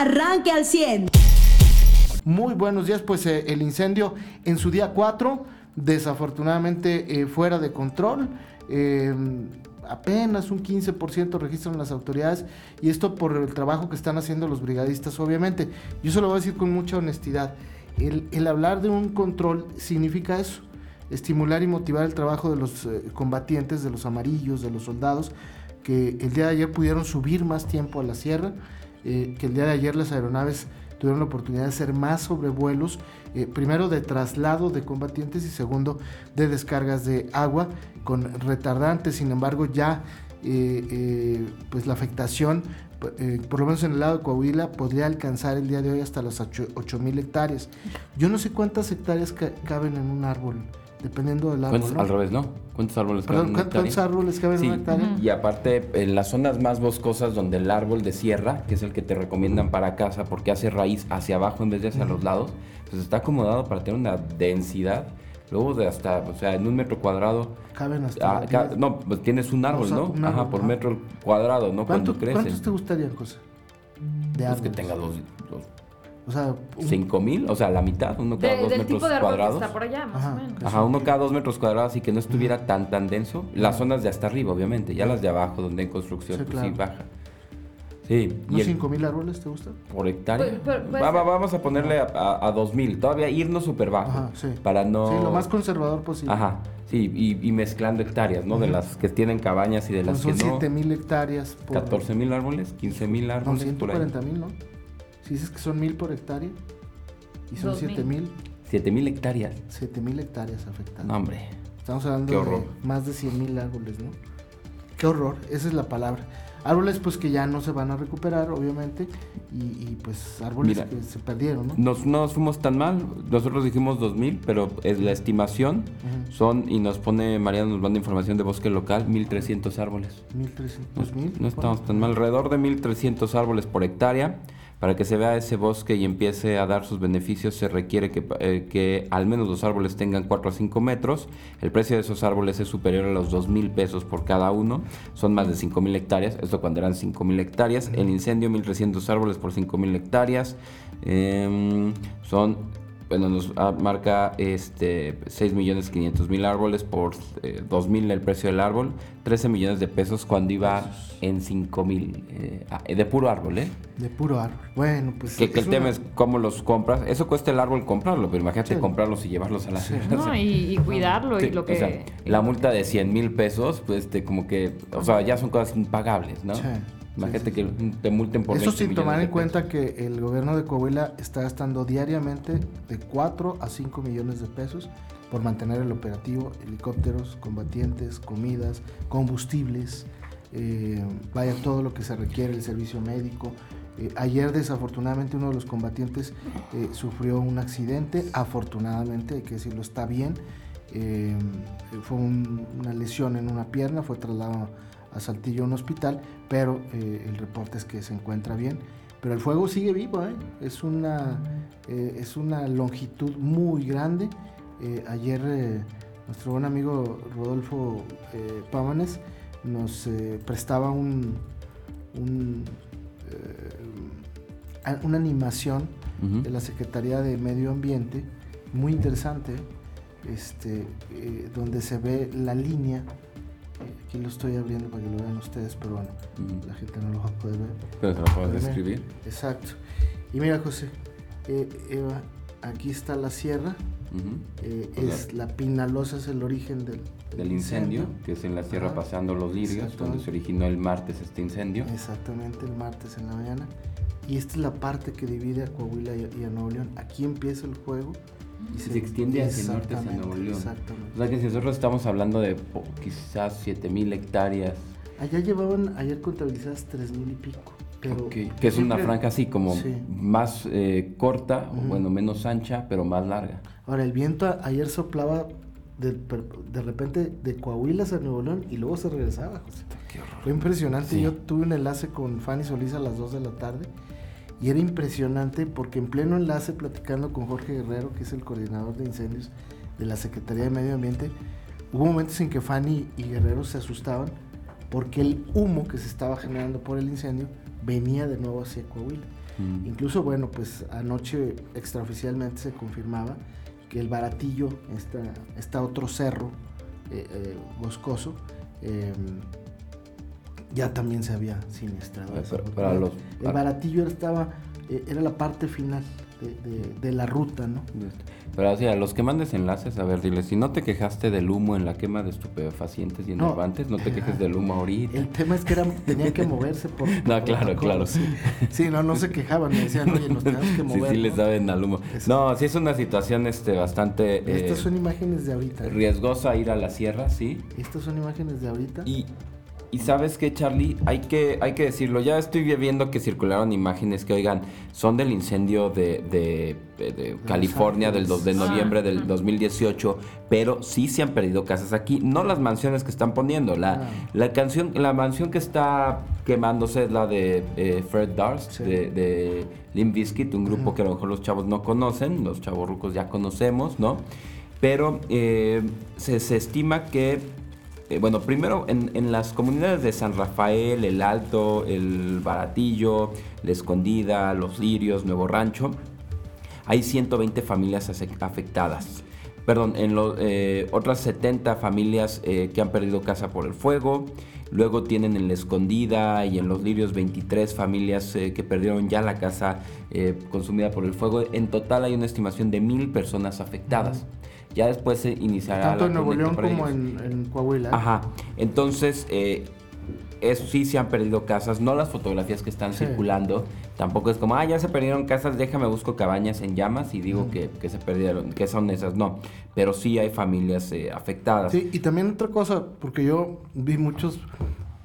arranque al 100. Muy buenos días, pues eh, el incendio en su día 4, desafortunadamente eh, fuera de control. Eh, apenas un 15% registran las autoridades y esto por el trabajo que están haciendo los brigadistas, obviamente. Yo se lo voy a decir con mucha honestidad. El, el hablar de un control significa eso, estimular y motivar el trabajo de los eh, combatientes, de los amarillos, de los soldados, que el día de ayer pudieron subir más tiempo a la sierra, eh, que el día de ayer las aeronaves tuvieron la oportunidad de hacer más sobrevuelos, eh, primero de traslado de combatientes y segundo de descargas de agua con retardantes, sin embargo ya eh, pues la afectación, por lo menos en el lado de Coahuila, podría alcanzar el día de hoy hasta las 8 mil hectáreas. Yo no sé cuántas hectáreas ca- caben en un árbol, dependiendo del árbol. ¿Cuántos- ¿no? Al revés, ¿no? ¿Cuántos árboles Perdón, caben en una ¿cu- ¿cuántos árboles caben Sí, en una hectárea? Y aparte, en las zonas más boscosas donde el árbol de sierra, que es el que te recomiendan para casa porque hace raíz hacia abajo en vez de hacia los lados, pues está acomodado para tener una densidad. Luego de hasta, o sea, en un metro cuadrado, Caben hasta... ah, ca- 10. no, pues tienes un árbol, O sea, ¿no? un Ajá, por metro cuadrado, ¿no? ¿Cuánto- Cuando ¿Cuántos crecen. te gustarían, José? De Pues que árboles. tenga dos, dos O sea, un- cinco mil, o sea, la mitad, uno cada De- dos del metros tipo de árbol que cuadrados. está por allá, más Ajá. o menos. Ajá, uno cada dos metros cuadrados y que no estuviera tan tan denso. Las zonas de hasta arriba, obviamente, ya las de abajo donde hay construcción, Sí, pues sí baja. Sí, y ¿Unos el- 5 mil árboles te gustan? por hectárea. Pues, pero- pues- Va- va- vamos a ponerle a, a, a 2000, todavía irnos súper bajo. Ajá, sí. Para no. Sí, lo más conservador posible. Ajá, sí, y, y mezclando hectáreas, ¿no? De las que tienen cabañas y de las Pues son que no. 7 mil hectáreas por... 14 mil árboles, 15 mil No, árboles. ahí. 140 mil, ¿no? Si dices que son mil por hectárea y son Dos mil. 7 mil, 7 mil hectáreas. 7 mil hectáreas afectadas. No, hombre. Estamos hablando Qué horror. de más de 100 mil árboles, ¿no? Qué horror, esa es la palabra. Árboles pues que ya no se van a recuperar, obviamente, y, y, pues árboles Mira. que se perdieron, ¿no? Nos, no nos fuimos tan mal, nosotros dijimos 2000, pero es la estimación son, y nos pone, Mariana nos manda información de bosque local, 1300 árboles. 1300, 2000. No estamos tan mal, alrededor de 1300 árboles por hectárea. Para que se vea ese bosque y empiece a dar sus beneficios, se requiere que, eh, que al menos los árboles tengan 4 a 5 metros. El precio de esos árboles es superior a los 2 mil pesos por cada uno. Son más de 5 mil hectáreas. Esto cuando eran 5 mil hectáreas. El incendio, 1300 árboles por 5 mil hectáreas. Em, son bueno, nos ah, marca este 6 millones 500 mil árboles por eh, 2 mil el precio del árbol, 13 millones de pesos cuando iba en 5 mil eh, ah, de puro árbol, ¿eh? De puro árbol. Bueno, pues... Que, que el una- tema es cómo los compras. Eso cuesta el árbol comprarlo, pero imagínate Sí. comprarlos y llevarlos a la ciudad. No, y, y cuidarlo Sí, y lo o que... sea, la multa de 100 mil pesos, pues te, como que, o sea, ya son cosas impagables, ¿no? Sí, Imagínate sí, sí, que te multen por Eso 20 sin tomar en cuenta que el gobierno de Coahuila está gastando diariamente de 4 a 5 millones de pesos por mantener el operativo, helicópteros, combatientes, comidas, combustibles, eh, vaya todo lo que se requiere, el servicio médico. Eh, ayer desafortunadamente uno de los combatientes eh, sufrió un accidente, afortunadamente hay que decirlo, está bien. Fue un- una lesión en una pierna, fue trasladado a Saltillo a un hospital, pero eh, el reporte es que se encuentra bien. Pero el fuego sigue vivo, ¿eh? es, una, eh, es una longitud muy grande. Eh, ayer nuestro buen amigo Rodolfo Pámanes nos prestaba un, un, una animación de la Secretaría de Medio Ambiente, muy interesante, este, donde se ve la línea. Eh, aquí lo estoy abriendo para que lo vean ustedes, pero bueno, Ujú. la gente no lo va a poder ver. Pero se lo puedes describir. Exacto. Y mira, José, eh, Eva, aquí está la sierra, Ujú. eh, Pues es la Pinalosa, es el origen del, del incendio, que es en la sierra Ajá. pasando los lirios, donde se originó el martes este incendio. Exactamente, el martes en la mañana. Y esta es la parte que divide a Coahuila y, y a Nuevo León. Aquí empieza el juego. Y Se extiende hacia el norte, hacia Nuevo León. Exactamente. O sea que si nosotros estamos hablando de po- quizás 7000 hectáreas, Allá llevaban ayer contabilizadas tres mil y pico. Pero ok, que es una franja así como Sí. más eh, corta, o Ujú. bueno, menos ancha, pero más larga. Ahora, el viento a- ayer soplaba de, de repente de Coahuila hacia Nuevo León y luego se regresaba, José. Qué horror. Fue impresionante. Sí. Yo tuve un enlace con Fanny Solís a las 2 de la tarde y era impresionante porque en pleno enlace platicando con Jorge Guerrero, que es el coordinador de incendios de la Secretaría de Medio Ambiente, hubo momentos en que Fanny y Guerrero se asustaban porque el humo que se estaba generando por el incendio venía de nuevo hacia Coahuila. Mm. Incluso, bueno, pues anoche extraoficialmente se confirmaba que el Baratillo, está otro cerro eh, eh, boscoso, eh, ya también se había siniestrado. Eh, el Baratillo estaba, eh, era la parte final de, de- de la ruta, ¿no? Pero así, a los que mandes enlaces, a ver, dile, si no te quejaste del humo en la quema de estupefacientes y No. enervantes, no, te quejes del humo ahorita. El tema es que era, tenía que moverse por... No, por claro, claro. Sí. Sí, no, no se quejaban, me decían, oye, nos tenemos que sí, mover. sí les ¿no? saben al humo. No, sí es una situación este, bastante eh, Estas son imágenes de ahorita. ¿eh? riesgosa ir a la sierra, sí. Estas son imágenes de ahorita. Y, y sabes qué, Charlie, hay que, hay que decirlo, ya estoy viendo que circularon imágenes que, oigan, son del incendio de, de- de- de California del 2 de noviembre del ujú. 2018, pero sí se han perdido casas aquí, no las mansiones que están poniendo, la, la canción, la mansión que está quemándose es la de eh, Fred Durst, Sí. de, de Limp Bizkit, un grupo que a lo mejor los chavos no conocen, los chavos rucos ya conocemos, ¿no? Pero eh, se, se estima que, eh, bueno, primero en, las comunidades de San Rafael, El Alto, El Baratillo, La Escondida, Los Lirios, Nuevo Rancho, hay 120 familias afectadas. Perdón, en eh, otras 70 familias eh, que han perdido casa por el fuego. Luego tienen en La Escondida y en Los Lirios 23 familias que perdieron ya la casa consumida por el fuego. En total hay una estimación de mil personas afectadas. Ya después se iniciará Tanto la en Nuevo León como en, en Coahuila. Ajá. Entonces, eh, eso sí se han perdido casas, no las fotografías que están Sí. circulando. Tampoco es como, ah, ya se perdieron casas, déjame busco cabañas en llamas y digo que, que se perdieron, que son esas. No, pero sí hay familias eh, afectadas. Sí, y también otra cosa, porque yo vi muchos,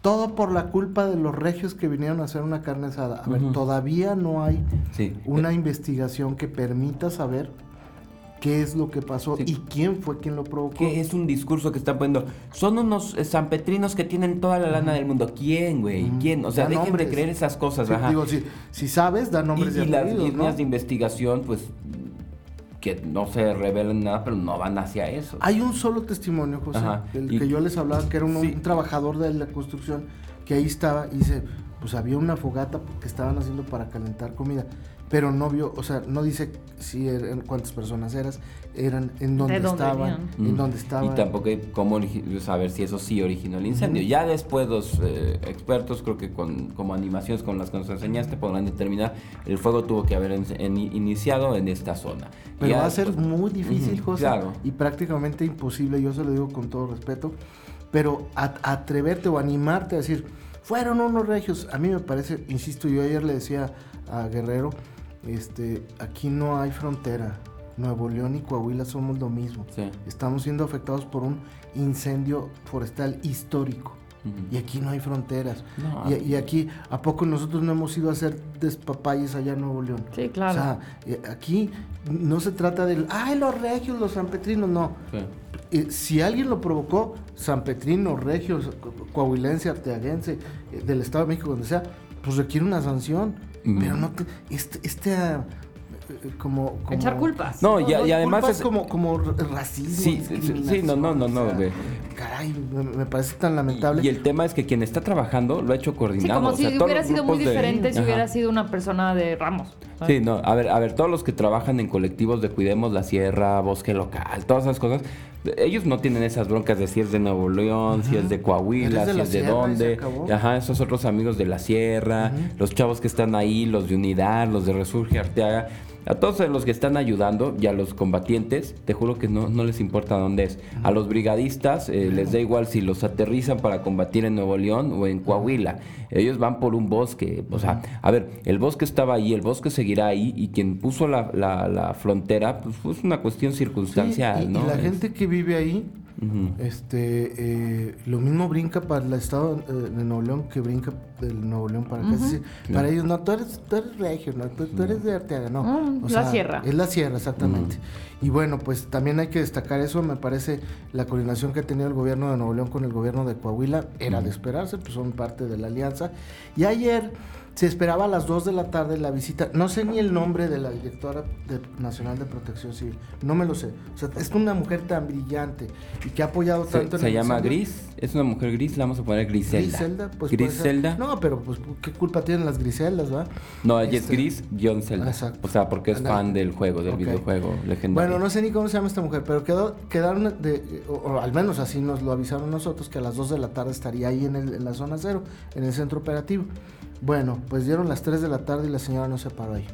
todo por la culpa de los regios que vinieron a hacer una carne asada. A ver, todavía no hay Sí. una investigación que permita saber qué es lo que pasó Sí. y quién fue quien lo provocó. Que es un discurso que están poniendo. Son unos sanpetrinos que tienen toda la lana del mundo. ¿Quién, güey? ¿Quién? O sea, Da dejen nombres. de creer esas cosas. Sí, ajá. digo, si, si sabes, da nombres y, y y las líneas ¿no? de investigación, pues, que no se revelan nada, pero no van hacia eso. Hay un solo testimonio, José, Ajá. del Y- que yo les hablaba, que era un, Sí. un trabajador de la construcción, que ahí estaba y dice, pues había una fogata que estaban haciendo para calentar comida, pero no vio, o sea, no dice si eran, cuántas personas eras, eran, en dónde dónde estaban, en Mm. dónde estaban. Y tampoco hay cómo saber si eso sí originó el incendio. Ya después los eh, expertos, creo que con como animaciones con las que nos enseñaste, podrán determinar el fuego tuvo que haber en- en- iniciado en esta zona. Pero Ya va a ser después- muy difícil, Ujú, José, Claro. y prácticamente imposible, yo se lo digo con todo respeto, pero a- atreverte o animarte a decir, fueron unos regios, a mí me parece, insisto, yo ayer le decía a Guerrero, este, aquí no hay frontera, Nuevo León y Coahuila somos lo mismo, Sí. estamos siendo afectados por un incendio forestal histórico. Y aquí no hay fronteras. No. Y, y aquí, ¿a poco nosotros no hemos ido a hacer despapayes allá en Nuevo León? Sí, claro. O sea, eh, aquí no se trata del, ay, los regios, los sanpetrinos, no. Sí. Eh, si alguien lo provocó, sanpetrino, regios, co- coahuilense, arteaguense, eh, del Estado de México, donde sea, pues requiere una sanción. Mm. Pero no, te- este, eh, como, como- Echar culpas. No, y, y además culpas es... como, como racismo. Sí, sí, sí, sí, no, no, no, no, o sea. Caray, me, me parece tan lamentable. Y, y el tema es que quien está trabajando lo ha hecho Sí, coordinado. como o sea, si hubiera sido muy de- diferente si Ajá. hubiera sido una persona de Ramos. ¿sabes? Sí, no, a ver, a ver, todos los que trabajan en colectivos de Cuidemos la Sierra, Bosque Local, todas esas cosas, ellos no tienen esas broncas de si es de Nuevo León, si es de Coahuila, de si es de dónde. Ajá, esos otros amigos de la Sierra, los chavos que están ahí, los de Unidad, los de Resurge Arteaga. A todos los que están ayudando y a los combatientes, te juro que no, no les importa dónde es. A los brigadistas eh, les da igual si los aterrizan para combatir en Nuevo León o en Coahuila. Ellos van por un bosque. O sea, a ver, el bosque estaba ahí, el bosque seguirá ahí y quien puso la, la- la frontera, pues fue una cuestión circunstancial, y, y ¿no? la gente que vive ahí, Este, eh, lo mismo brinca para el estado eh, de Nuevo León que brinca del Nuevo León para acá. Es decir, para ellos, no, tú eres, tú eres regio, no, tú, tú eres de Arteaga, no. Mm, la sierra. Es la sierra, exactamente. Y bueno, pues también hay que destacar eso, me parece, la coordinación que ha tenido el gobierno de Nuevo León con el gobierno de Coahuila era de esperarse, pues son parte de la alianza. Y ayer Se esperaba a las 2 de la tarde la visita. No sé ni el nombre de la directora de- nacional de Protección Civil. No me lo sé. O sea, es una mujer tan brillante y que ha apoyado Se, tanto en se el llama. Gris, es una mujer gris, la vamos a poner Griselda. Griselda, pues. Griselda. No, pero pues qué culpa tienen las Griseldas, ¿verdad? No, ella es Este, Gris guion Zelda. Exacto. O sea, porque es fan del juego, del videojuego legendario. Bueno, no sé ni cómo se llama esta mujer, pero quedó, quedaron, de, o, o al menos así nos lo avisaron nosotros, que a las 2 de la tarde estaría ahí en, el- en la zona cero, en el centro operativo. Bueno, pues dieron las 3 de la tarde y la señora no se paró ahí.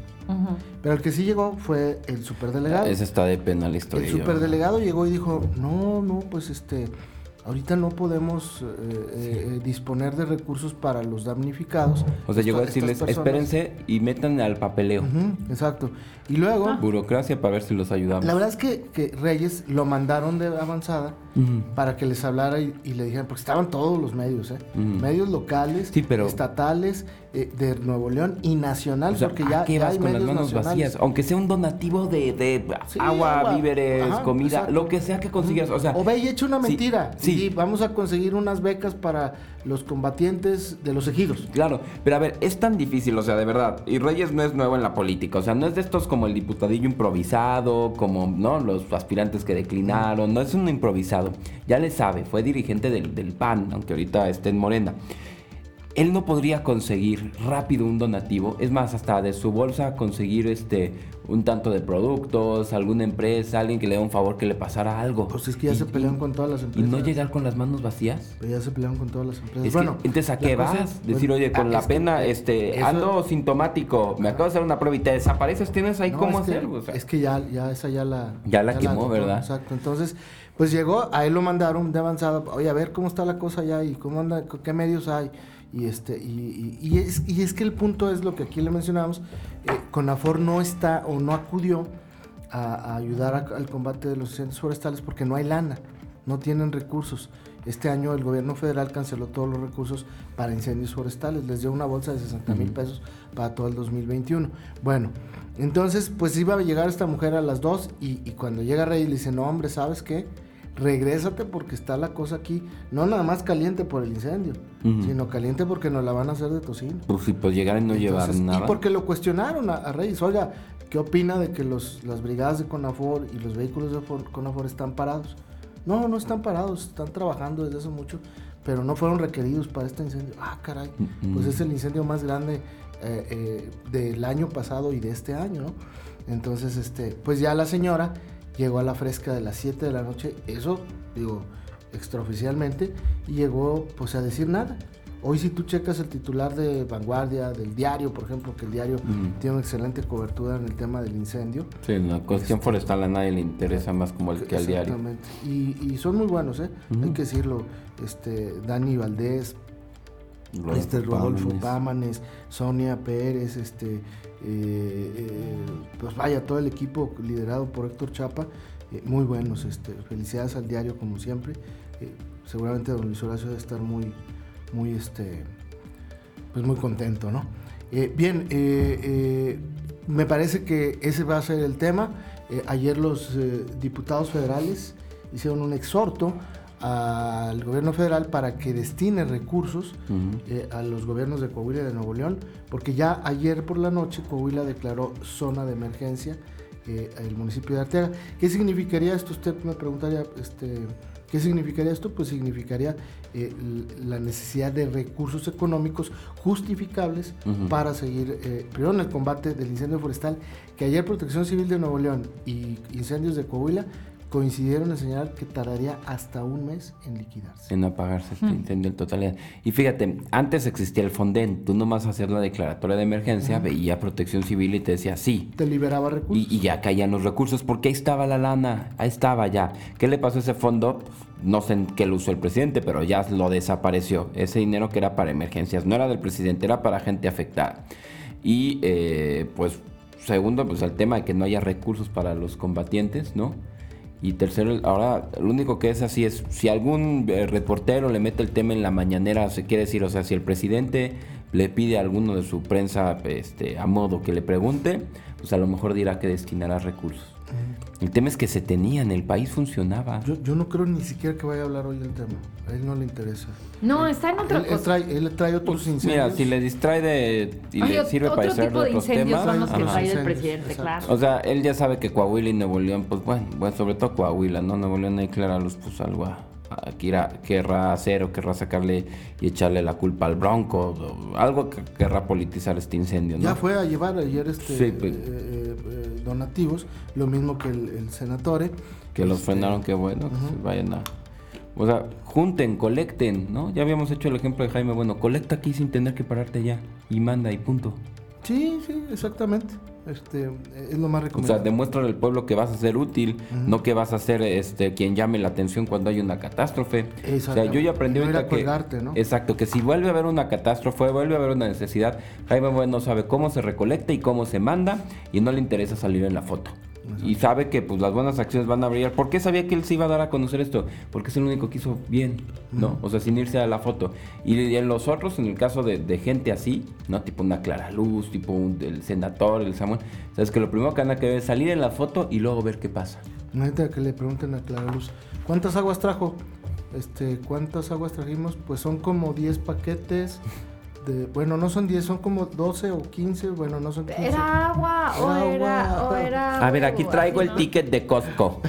Pero el que sí llegó fue el superdelegado. Esa está de pena la historia. El yo- superdelegado llegó y dijo, no, no, pues este, ahorita no podemos eh, eh, eh, disponer de recursos para los damnificados. O sea, llegó a decirles, personas- espérense y metan al papeleo. Exacto. Y luego, Ah. Burocracia para ver si los ayudamos. la verdad es que, que Reyes lo mandaron de avanzada Para que les hablara y, y le dijeran, porque estaban todos los medios, ¿eh? Medios locales, Sí, pero- estatales, eh, de Nuevo León y nacional, O sea, porque ¿a ya, qué ya vas hay con las medios manos nacionales. vacías? Aunque sea un donativo de, de Sí, agua, agua. víveres, Ajá, comida, exacto. lo que sea que consiguieras. O sea, O ve y echa una mentira. sí. y vamos a conseguir unas becas para los combatientes de los ejidos. Claro, pero a ver, es tan difícil, o sea, de verdad. Y Reyes no es nuevo en la política, o sea, no es de estos como el diputadillo improvisado, como, ¿no? Los aspirantes que declinaron, no es un improvisado. Ya le sabe, fue dirigente del, del PAN, aunque ahorita esté en Morena. Él no podría conseguir rápido un donativo, es más, hasta de su bolsa conseguir este un tanto de productos, alguna empresa, alguien que le dé un favor que le pasara algo. Pues es que ya Y- se pelean y- con todas las Y empresas. no llegar con las manos vacías. Pero ya se pelean con todas las empresas. Es bueno, que, entonces, ¿a qué vas? es- Decir, bueno, oye, con ah, la es que, pena, eh, este, eso- ando sintomático, me acabo de hacer una prueba y te desapareces, tienes ahí No, cómo que- hacer. O sea, es que ya, ya esa ya la... Ya la quemó, ¿verdad? Exacto. Entonces, pues llegó, a él lo mandaron de avanzada. Oye, a ver cómo está la cosa allá y cómo anda, qué medios hay. Y este y, y- y es, y es que el punto es lo que aquí le mencionamos. Eh, Conafor no está o no acudió a, a ayudar a- al combate de los incendios forestales porque no hay lana, no tienen recursos. Este año el gobierno federal canceló todos los recursos para incendios forestales, les dio una bolsa de 60 mil pesos para todo el 2021. Bueno, entonces pues iba a llegar esta mujer a las 2 y, y cuando llega Rey le dice, no hombre, ¿sabes qué? Regrésate porque está la cosa aquí, no nada más caliente por el incendio, Ujú. sino caliente porque nos la van a hacer de tocino. pues si pues llegar y no llevar Entonces, nada. Y porque lo cuestionaron a, a Reyes. Oiga, ¿qué opina de que los, las brigadas de CONAFOR y los vehículos de For- CONAFOR están parados? No, no están parados, están trabajando desde hace mucho, pero no fueron requeridos para este incendio. Ah, caray, Mm, pues mm. es el incendio más grande eh, eh, del año pasado y de este año, ¿no? Entonces, este, pues ya la señora llegó a la fresca de las 7 de la noche, eso, digo, extraoficialmente, y llegó pues a decir nada. Hoy si tú checas el titular de Vanguardia, del diario, por ejemplo, que el diario Ujú. tiene una excelente cobertura en el tema del incendio. Sí, la cuestión Este- forestal a nadie le interesa más como el que al diario. Exactamente. Y, y son muy buenos, ¿eh? Hay que decirlo. Este, Dani Valdés, Rodolfo este Rodolfo Pámanes. Pámanes, Sonia Pérez, este, eh, eh, pues vaya, todo el equipo liderado por Héctor Chapa, eh, muy buenos, este, felicidades al diario como siempre, seguramente don Luis Horacio debe estar muy, muy, este, pues muy contento, ¿no? Bien, me parece que ese va a ser el tema. Ayer los diputados federales hicieron un exhorto al gobierno federal para que destine recursos eh, a los gobiernos de Coahuila y de Nuevo León, porque ya ayer por la noche Coahuila declaró zona de emergencia eh, el municipio de Arteaga. ¿Qué significaría esto? Usted me preguntaría, este, ¿qué significaría esto? Pues significaría eh, la necesidad de recursos económicos justificables para seguir, eh, primero en el combate del incendio forestal, que ayer Protección Civil de Nuevo León y Incendios de Coahuila coincidieron en señalar que tardaría hasta un mes en liquidarse. En apagarse este incendio en totalidad. Y fíjate, antes existía el Fonden. Tú nomás hacías la declaratoria de emergencia, veía protección civil y te decía sí. Te liberaba recursos. Y, y ya caían los recursos, porque ahí estaba la lana, ahí estaba ya. ¿Qué le pasó a ese fondo? No sé en qué lo usó el presidente, pero ya lo desapareció. Ese dinero que era para emergencias, no era del presidente, era para gente afectada. Y eh, pues, segundo, pues el tema de que no haya recursos para los combatientes, ¿no? Y tercero, ahora lo único que es así es, si algún eh, reportero le mete el tema en la mañanera, se quiere decir, o sea, si el presidente le pide a alguno de su prensa este, a modo que le pregunte, pues a lo mejor dirá que destinará recursos. El tema es que se tenían, el país funcionaba. Yo, yo no creo ni siquiera que vaya a hablar hoy del tema. A él no le interesa. No, está en otra Él, él cosa. trae, él trae otros incendios. Mira, si le distrae de y le sirve para tipo de otros incendios temas. son los que trae el presidente, exacto. claro. O sea, él ya sabe que Coahuila y Nuevo León, pues bueno, bueno sobre todo Coahuila, ¿no? Nuevo León ahí Clara Luz, pues algo a- a- que irá- querrá hacer o querrá sacarle y echarle la culpa al Bronco, o algo que querrá politizar este incendio, ¿no? Ya fue a llevar ayer este Sí, pues. eh, eh, eh, donativos, lo mismo que el, el senatore. Que los Este, frenaron, qué bueno, que se vayan a... O sea, junten, colecten, ¿no? Ya habíamos hecho el ejemplo de Jaime, bueno, colecta aquí sin tener que pararte ya y manda y punto. Sí, sí, exactamente. Este, es lo más O sea, recomendable. demuéstrale al pueblo que vas a ser útil, no que vas a ser este quien llame la atención cuando hay una catástrofe. O sea, yo ya aprendí No ahorita que colgarte, ¿no? exacto, que si vuelve a haber una catástrofe, vuelve a haber una necesidad, Jaime Bueno sabe cómo se recolecta y cómo se manda y no le interesa salir en la foto. Y sabe que pues las buenas acciones van a brillar. ¿Por qué sabía que él se iba a dar a conocer esto? Porque es el único que hizo bien, ¿no? O sea, sin irse a la foto. Y en los otros, en el caso de, de gente así, ¿no? Tipo una Clara Luz, tipo un, el senador, el Samuel. Sabes que lo primero que van a querer es salir en la foto y luego ver qué pasa. Imagínate que le pregunten a Clara Luz, ¿cuántas aguas trajo? Este, ¿cuántas aguas trajimos? Pues son como 10 paquetes de, bueno, no son 10, son como 12 o 15, bueno, no son 15. Era agua o Era era, agua. o era A ver, aquí traigo el ¿no? ticket de Costco.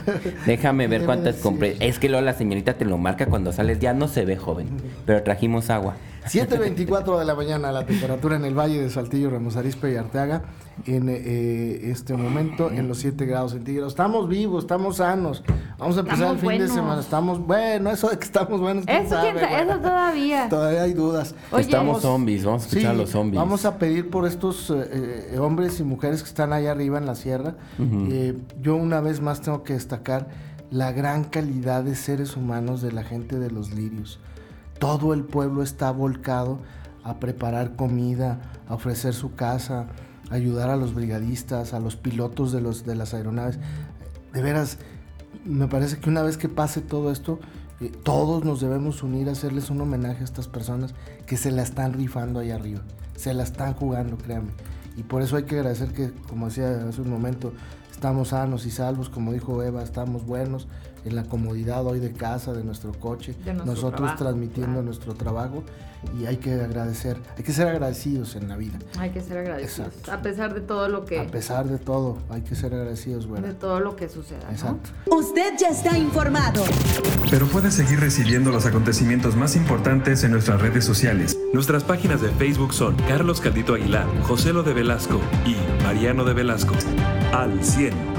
Déjame ver cuántas compré. Es que luego la señorita te lo marca cuando sales. Ya no se ve joven, pero trajimos agua. 7.24 de la mañana la temperatura en el Valle de Saltillo, Ramos Arizpe y Arteaga en eh, este momento en los 7 grados centígrados. Estamos vivos, estamos sanos. Vamos a empezar Estamos el fin de semana. Estamos, bueno, eso de que estamos buenos. Eso, quién sabe, eso todavía. Todavía hay dudas. Oye, Estamos zombies, vamos a escuchar a los zombies. Vamos a pedir por estos eh, eh, hombres y mujeres que están allá arriba en la sierra. Eh, yo una vez más tengo que destacar la gran calidad de seres humanos de la gente de los lirios. Todo el pueblo está volcado a preparar comida, a ofrecer su casa, a ayudar a los brigadistas, a los pilotos de, las aeronaves. De veras, me parece que una vez que pase todo esto, eh, todos nos debemos unir a hacerles un homenaje a estas personas que se la están rifando ahí arriba. Se la están jugando, créanme. Y por eso hay que agradecer que, como decía hace un momento, estamos sanos y salvos, como dijo Eva, estamos buenos en la comodidad hoy de casa, de nuestro coche, De nuestro nosotros trabajo, transmitiendo claro. nuestro trabajo y hay que agradecer, hay que ser agradecidos en la vida. Hay que ser agradecidos. Exacto. A pesar de todo lo que A pesar de todo, hay que ser agradecidos, güey. de todo lo que suceda, ¿no? Exacto. Usted ya está informado. Pero puede seguir recibiendo los acontecimientos más importantes en nuestras redes sociales. Nuestras páginas de Facebook son Carlos Caldito Aguilar, José Lo de Velasco y Mariano de Velasco. Al 100.